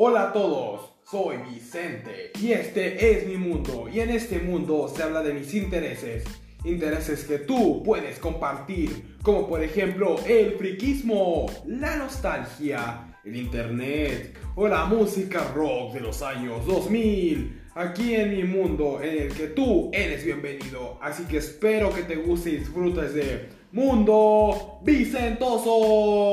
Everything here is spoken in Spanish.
Hola a todos, soy Vicente y este es mi mundo. Y en este mundo se habla de mis intereses, intereses que tú puedes compartir, como por ejemplo el friquismo, la nostalgia, el internet o la música rock de los años 2000, aquí en mi mundo en el que tú eres bienvenido, así que espero que te guste y disfrutes de Mundo Vicentoso.